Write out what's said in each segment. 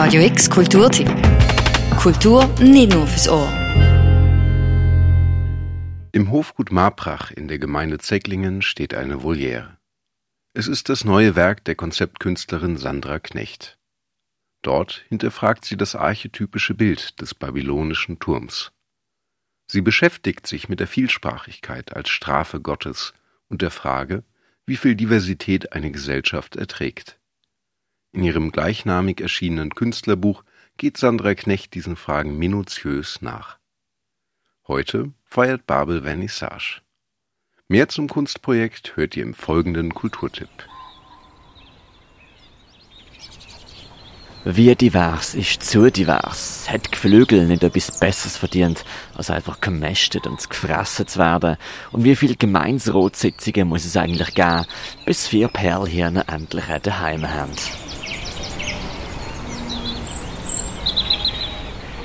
Radio X Kulturtipp. Kultur nicht nur fürs Ohr. Im Hofgut Marprach in der Gemeinde Zecklingen steht eine Voliere. Es ist das neue Werk der Konzeptkünstlerin Sandra Knecht. Dort hinterfragt sie das archetypische Bild des babylonischen Turms. Sie beschäftigt sich mit der Vielsprachigkeit als Strafe Gottes und der Frage, wie viel Diversität eine Gesellschaft erträgt. In ihrem gleichnamig erschienenen Künstlerbuch geht Sandra Knecht diesen Fragen minutiös nach. Heute feiert Babel Vernissage. Mehr zum Kunstprojekt hört ihr im folgenden Kulturtipp. Wie divers ist zu divers? Hat Geflügel nicht etwas Besseres verdient, als einfach gemästet und gefressen zu werden? Und wie viele Gemeinsrotsitzungen muss es eigentlich geben, bis vier Perlhirne endlich Daheim haben?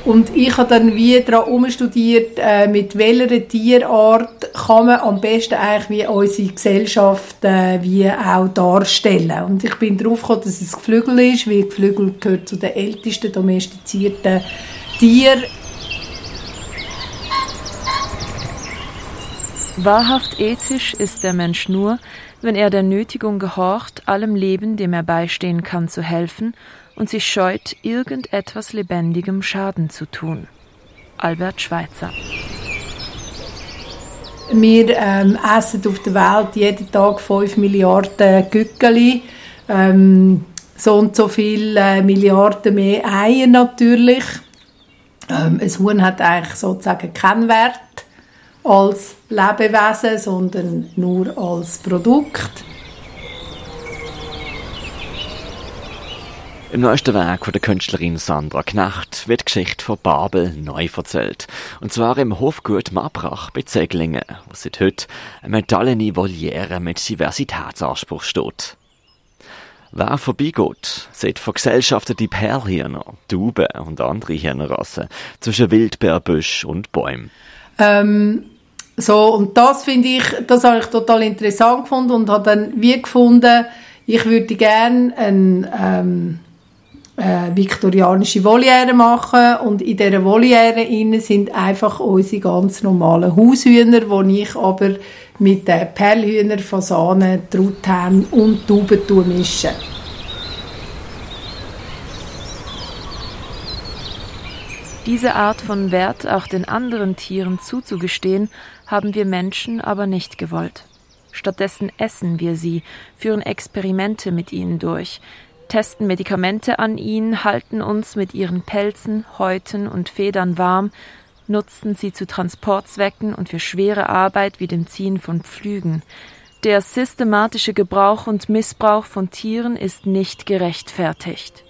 Und ich habe dann wie daran umstudiert, äh, mit welcher Tierart kann man am besten eigentlich wie unsere Gesellschaft äh, wie auch darstellen. Und ich bin darauf gekommen, dass es Geflügel ist, weil Geflügel gehört zu den ältesten domestizierten Tieren. Wahrhaft ethisch ist der Mensch nur, wenn er der Nötigung gehorcht, allem Leben, dem er beistehen kann, zu helfen und sich scheut, irgendetwas Lebendigem Schaden zu tun. Albert Schweitzer. Wir ähm, essen auf der Welt jeden Tag 5 Milliarden Gückeli, ähm, so und so viele äh, Milliarden mehr Eier natürlich. Ähm, ein Huhn hat eigentlich sozusagen keinen Wert als Lebewesen, sondern nur als Produkt. Im neuesten Werk von der Künstlerin Sandra Knecht wird die Geschichte von Babel neu erzählt. Und zwar im Hofgut Marbrach bei Zeglingen, wo seit heute eine metallene Voliere mit Diversitätsanspruch steht. Wer vorbeigeht, sieht vergesellschaftete Perlhirner, Tauben und andere Hirnerrassen zwischen Wildbeerbüsch und Bäumen. Ähm, so, und das finde ich, das habe ich total interessant gefunden und habe dann wie gefunden, ich würde gerne ein, ähm, äh, viktorianische Voliere machen und in dieser Voliere sind einfach unsere ganz normalen Haushühner, die ich aber mit den Perlhühner, Fasanen, Truthahn und Tauben mische. Diese Art von Wert auch den anderen Tieren zuzugestehen, haben wir Menschen aber nicht gewollt. Stattdessen essen wir sie, führen Experimente mit ihnen durch, testen Medikamente an ihnen, halten uns mit ihren Pelzen, Häuten und Federn warm, nutzen sie zu Transportzwecken und für schwere Arbeit wie dem Ziehen von Pflügen. Der systematische Gebrauch und Missbrauch von Tieren ist nicht gerechtfertigt.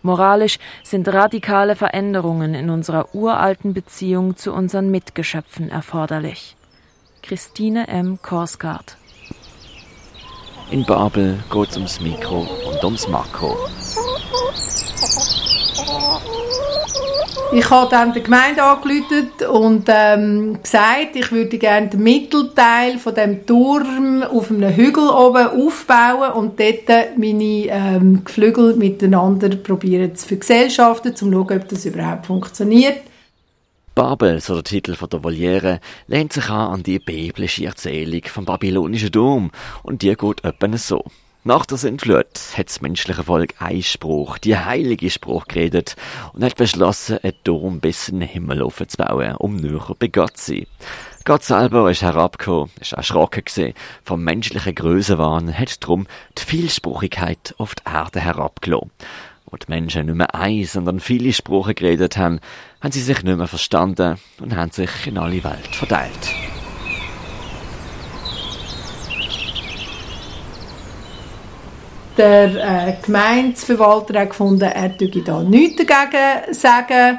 Moralisch sind radikale Veränderungen in unserer uralten Beziehung zu unseren Mitgeschöpfen erforderlich. Christine M. Korsgaard in Babel geht es ums Mikro und ums Makro. Ich habe dann der Gemeinde angerufen und ähm, gesagt, ich würde gerne den Mittelteil von dem Turm auf einem Hügel oben aufbauen und dort meine ähm, Geflügel miteinander probieren zu vergesellschaften, um zu schauen, ob das überhaupt funktioniert. Babel, so der Titel von der Voliere, lehnt sich an an die biblische Erzählung vom babylonischen Dom und die geht etwa so. Nach der Sintflut hat das menschliche Volk Einspruch, die heilige Spruch geredet und hat beschlossen, einen Dom bis in den Himmel aufzubauen, um näher bei Gott zu sein. Gott selber ist herabgekommen, ist erschrocken gewesen, vom menschlichen Größenwahn, hat drum die Vielspruchigkeit auf die Erde herabgelassen wo die Menschen nicht mehr ein, sondern viele Sprachen geredet haben, haben sie sich nicht mehr verstanden und haben sich in alle Welt verteilt. Der äh, Gemeindeverwalter hat gefunden, er dürfe da nichts dagegen sagen.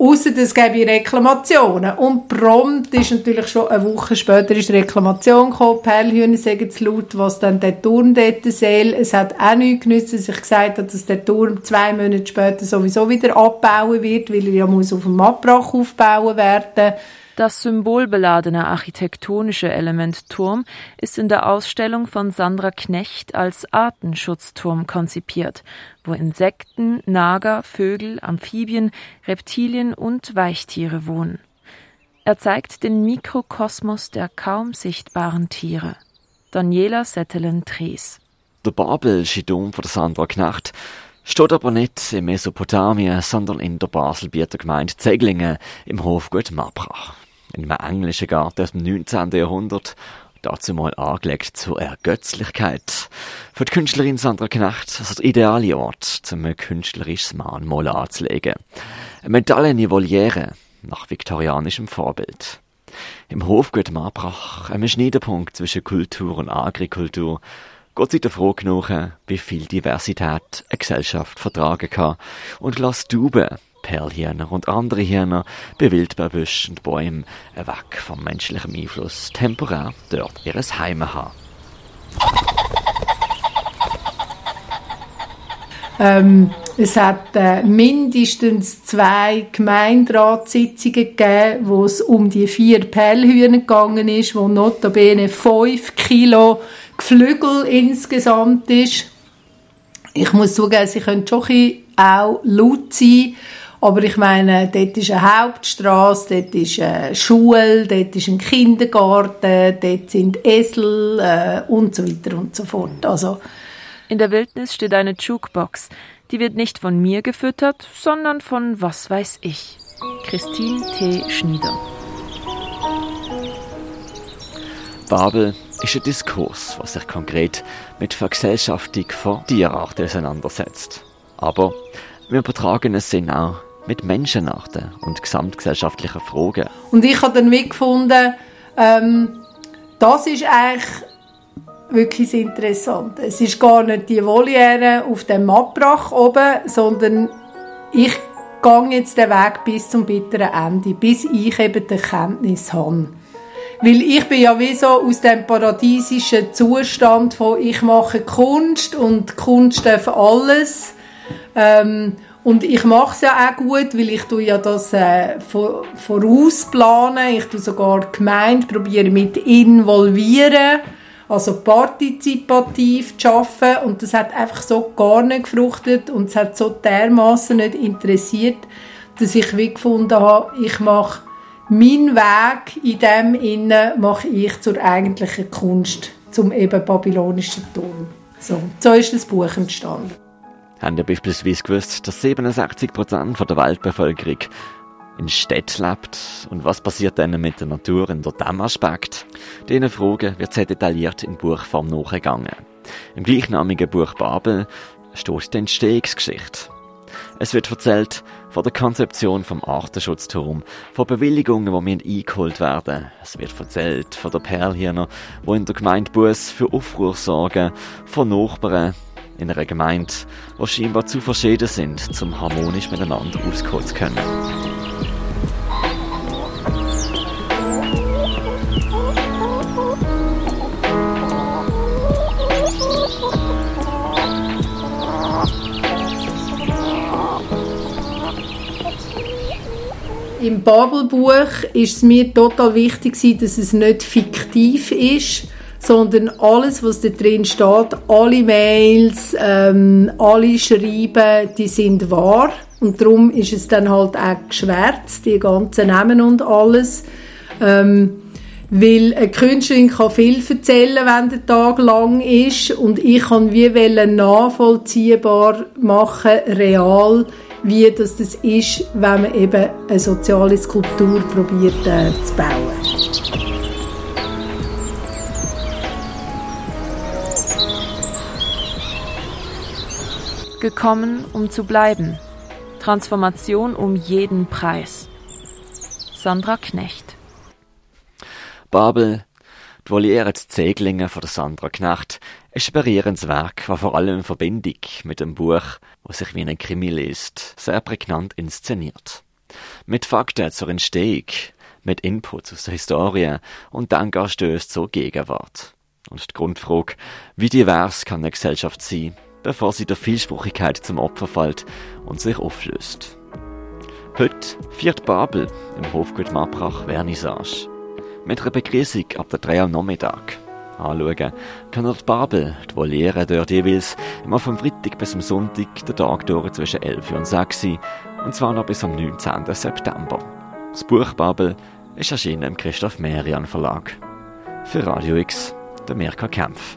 Außer es gäbe Reklamationen. Und prompt ist natürlich schon eine Woche später ist Reklamation gekommen. Perlhühner sagen zu laut, was dann der Turm dort soll. Es hat auch nichts genützt, dass ich gesagt habe, dass der Turm zwei Monate später sowieso wieder abbauen wird, weil er ja muss auf dem Abbrach aufbauen werden Das symbolbeladene architektonische Element Turm ist in der Ausstellung von Sandra Knecht als Artenschutzturm konzipiert, wo Insekten, Nager, Vögel, Amphibien, Reptilien und Weichtiere wohnen. Er zeigt den Mikrokosmos der kaum sichtbaren Tiere. Daniela Settelen-Trees. Der babelsche Dom von Sandra Knecht steht aber nicht in Mesopotamien, sondern in der Baselbieter Gemeinde Zeglingen im Hofgut Marbrach in einem englischen Garten aus dem 19. Jahrhundert, dazu mal angelegt zur Ergötzlichkeit. Für die Künstlerin Sandra Knecht also der ideale Ort, um ein künstlerisches Mahnmal anzulegen. Eine metallene Voliere nach viktorianischem Vorbild. Im Hofgut Marbrach, einem Schneidpunkt zwischen Kultur und Agrikultur, geht sie der Frage nach, wie viel Diversität eine Gesellschaft vertragen kann und lässt Duben Perlhirner und andere Hirner bei Wildbeerbüschen und Bäumen weg vom menschlichen Einfluss temporär dort ihres Heime haben. Ähm, es hat äh, mindestens zwei Gemeinderatssitzungen gegeben, wo es um die vier Perlhühner gegangen ist, wo notabene fünf Kilo Geflügel insgesamt ist. Ich muss zugeben, sie können schon auch laut sein, aber ich meine, dort ist eine Hauptstraße, dort ist eine Schule, dort ist ein Kindergarten, dort sind Esel äh, und so weiter und so fort. Also, in der Wildnis steht eine Jukebox. Die wird nicht von mir gefüttert, sondern von was weiß ich. Christine T. Schnieder. Babel ist ein Diskurs, was sich konkret mit Vergesellschaftung von Tierarten auseinandersetzt. Aber wir übertragen es Sinn auch mit Menschenarten und gesamtgesellschaftlichen Fragen. Und ich habe dann gefunden, ähm, das ist eigentlich wirklich interessant. Es ist gar nicht die Voliere auf dem Mapprach oben, sondern ich gehe jetzt den Weg bis zum bitteren Ende, bis ich eben die Erkenntnis habe. Weil ich bin ja wie so aus dem paradiesischen Zustand von ich mache Kunst und Kunst darf alles. Ähm, und ich mache es ja auch gut, weil ich tue ja das äh, vorausplanen. Ich tue sogar die Gemeinde, probiere mit involvieren, also partizipativ zu arbeiten. Und das hat einfach so gar nicht gefruchtet und es hat so dermaßen nicht interessiert, dass ich wie gefunden habe, ich mache meinen Weg in dem Innen mache ich zur eigentlichen Kunst, zum eben babylonischen Ton. So, so ist das Buch entstanden. Haben ihr beispielsweise gewusst, dass 67% der Weltbevölkerung in Städten lebt? Und was passiert dann mit der Natur in diesem Aspekt? Diesen Fragen wird sehr detailliert in Buchform nachgegangen. Im gleichnamigen Buch Babel steht die Entstehungsgeschichte. Es wird erzählt von der Konzeption vom Artenschutzturm, von Bewilligungen, die eingeholt werden. Es wird erzählt von der Perlhirner, wo in der Gemeinde Bus für Aufruhr sorgen, von Nachbarn, in einer Gemeinde, die scheinbar zu verschieden sind, zum harmonisch miteinander auskommen zu können. Im Babelbuch ist es mir total wichtig, dass es nicht fiktiv ist, sondern alles, was da drin steht, alle Mails, ähm, alle Schreiben, die sind wahr. Und darum ist es dann halt auch geschwärzt, die ganzen Namen und alles. Ähm, weil eine Künstlerin kann viel erzählen, wenn der Tag lang ist und ich kann wie nachvollziehbar machen, real, wie das, das ist, wenn man eben eine soziale Skulptur probiert äh, zu bauen. Gekommen, um zu bleiben. Transformation um jeden Preis. Sandra Knecht. Babel, die Voliere zu Zeglingen von Sandra Knecht, ein berührendes Werk, das vor allem in Verbindung mit dem Buch, das sich wie ein Krimi liest, sehr prägnant inszeniert. Mit Fakten zur Entstehung, mit Inputs aus der Historie und Denkanstößen zur Gegenwart. Und die Grundfrage, wie divers kann eine Gesellschaft sein, bevor sie der Vielspruchigkeit zum Opfer fällt und sich auflöst. Heute viert Babel im Hofgut Maprach Vernissage. Mit einer Begrüßung ab der 3 am Nachmittag. Anschauen können die Babel, die Voliere dort jeweils immer vom Freitag bis zum Sonntag der Tag durch zwischen 11 und 6 und zwar noch bis am 19. September. Das Buch Babel ist erschienen im Christoph Merian Verlag. Für Radio X, der Mirka Kempf.